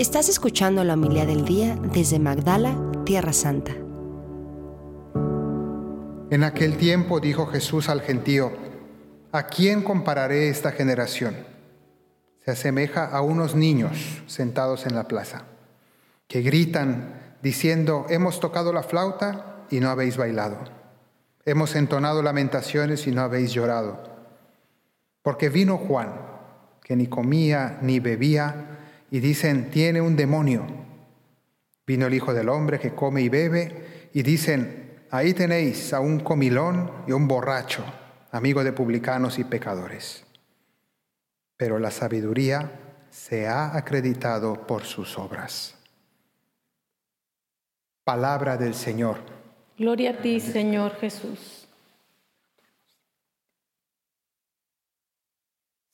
Estás escuchando la humildad del día desde Magdala, Tierra Santa. En aquel tiempo dijo Jesús al gentío, ¿a quién compararé esta generación? Se asemeja a unos niños sentados en la plaza, que gritan diciendo, hemos tocado la flauta y no habéis bailado, hemos entonado lamentaciones y no habéis llorado. Porque vino Juan, que ni comía ni bebía, y dicen, tiene un demonio. Vino el Hijo del Hombre que come y bebe, y dicen, ahí tenéis a un comilón y un borracho, amigo de publicanos y pecadores. Pero la sabiduría se ha acreditado por sus obras. Palabra del Señor. Gloria a ti, Señor Jesús.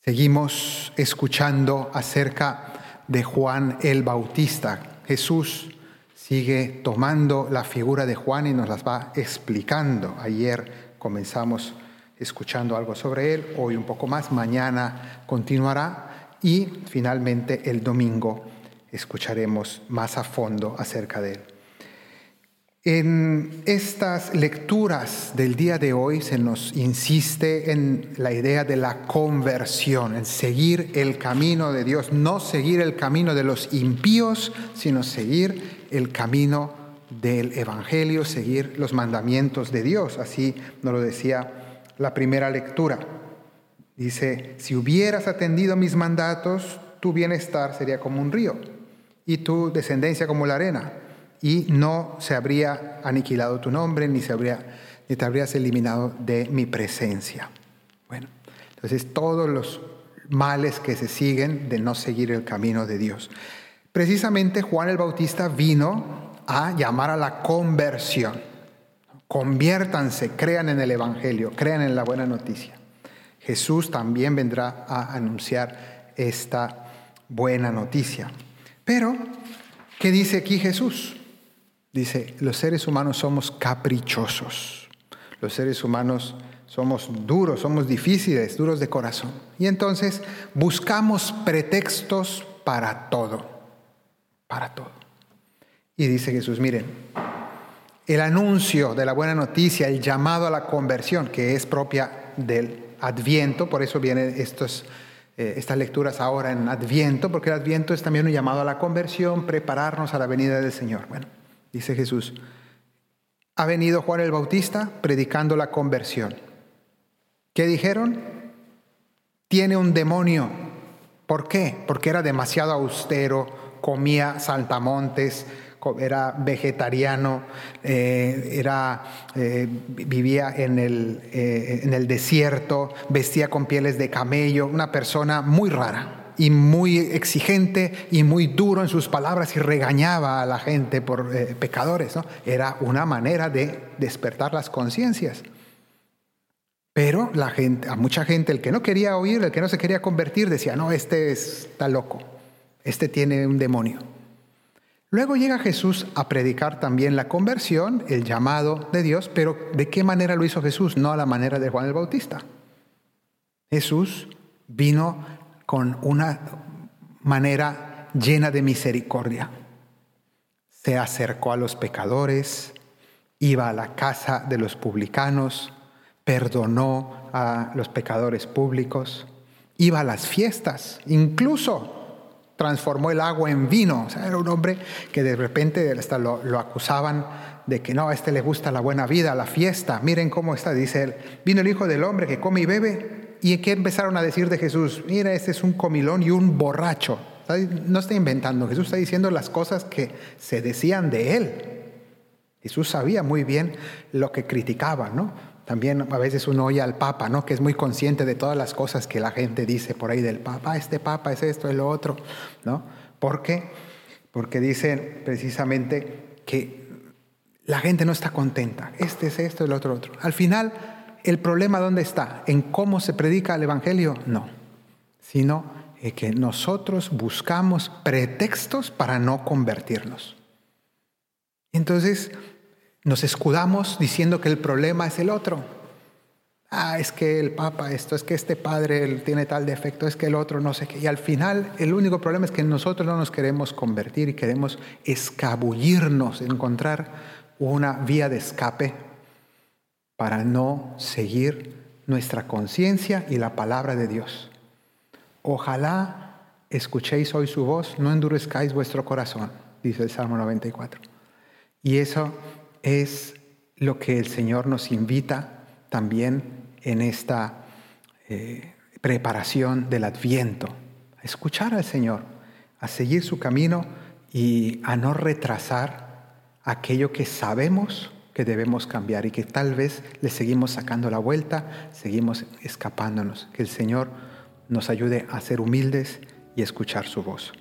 Seguimos escuchando acerca de Juan el Bautista. Jesús sigue tomando la figura de Juan y nos las va explicando. Ayer comenzamos escuchando algo sobre él, hoy un poco más, mañana continuará y finalmente el domingo escucharemos más a fondo acerca de él. En estas lecturas del día de hoy se nos insiste en la idea de la conversión, en seguir el camino de Dios, no seguir el camino de los impíos, sino seguir el camino del Evangelio, seguir los mandamientos de Dios. Así nos lo decía la primera lectura. Dice, si hubieras atendido mis mandatos, tu bienestar sería como un río y tu descendencia como la arena y no se habría aniquilado tu nombre, ni, se habría, ni te habrías eliminado de mi presencia. Bueno, entonces todos los males que se siguen de no seguir el camino de Dios. Precisamente Juan el Bautista vino a llamar a la conversión. Conviértanse, crean en el Evangelio, crean en la buena noticia. Jesús también vendrá a anunciar esta buena noticia. Pero, ¿qué dice aquí Jesús? Dice, los seres humanos somos caprichosos, los seres humanos somos duros, somos difíciles, duros de corazón. Y entonces buscamos pretextos para todo, para todo. Y dice Jesús, miren, el anuncio de la buena noticia, el llamado a la conversión, que es propia del adviento, por eso vienen eh, estas lecturas ahora en adviento, porque el adviento es también un llamado a la conversión, prepararnos a la venida del Señor. Bueno, dice Jesús. Ha venido Juan el Bautista predicando la conversión. ¿Qué dijeron? Tiene un demonio. ¿Por qué? Porque era demasiado austero, comía saltamontes, era vegetariano, eh, era, eh, vivía en el, eh, en el desierto, vestía con pieles de camello, una persona muy rara y muy exigente y muy duro en sus palabras y regañaba a la gente por eh, pecadores. ¿no? Era una manera de despertar las conciencias. Pero la gente, a mucha gente, el que no quería oír, el que no se quería convertir, decía, no, este está loco, este tiene un demonio. Luego llega Jesús a predicar también la conversión, el llamado de Dios, pero ¿de qué manera lo hizo Jesús? No a la manera de Juan el Bautista. Jesús vino con una manera llena de misericordia. Se acercó a los pecadores, iba a la casa de los publicanos, perdonó a los pecadores públicos, iba a las fiestas, incluso transformó el agua en vino. O sea, era un hombre que de repente hasta lo, lo, acusaban de que no, a este le gusta la buena vida, la fiesta. Miren cómo está, dice él. Vino el Hijo del Hombre que come y bebe ¿Y qué empezaron a decir de Jesús? Mira, este es un comilón y un borracho. No está inventando, Jesús está diciendo las cosas que se decían de él. Jesús sabía muy bien lo que criticaban, ¿no? También a veces uno oye al Papa, ¿no? Que es muy consciente de todas las cosas que la gente dice por ahí del Papa. Ah, este Papa es esto, es lo otro, ¿no? ¿Por? Porque dicen precisamente que la gente no está contenta. Este es esto, el otro, otro. Al final, ¿El problema dónde está? ¿En cómo se predica el Evangelio? No, sino que nosotros buscamos pretextos para no convertirnos. Entonces nos escudamos diciendo que el problema es el otro. ah, es que el Papa esto, es que este padre tiene tal defecto, es que el otro no sé qué. Y al final el único problema es que nosotros no nos queremos convertir y queremos escabullirnos, encontrar una vía de escape para no seguir nuestra conciencia y la palabra de Dios. Ojalá escuchéis hoy su voz, no endurezcáis vuestro corazón, dice el Salmo 94. Y eso es lo que el Señor nos invita también en esta eh, preparación del adviento, a escuchar al Señor, a seguir su camino y a no retrasar aquello que sabemos que debemos cambiar y que tal vez le seguimos sacando la vuelta, seguimos escapándonos. Que el Señor nos ayude a ser humildes y escuchar su voz.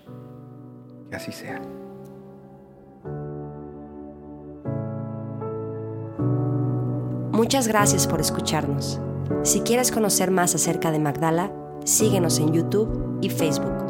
Que así sea. Muchas gracias por escucharnos. Si quieres conocer más acerca de Magdala, síguenos en YouTube y Facebook.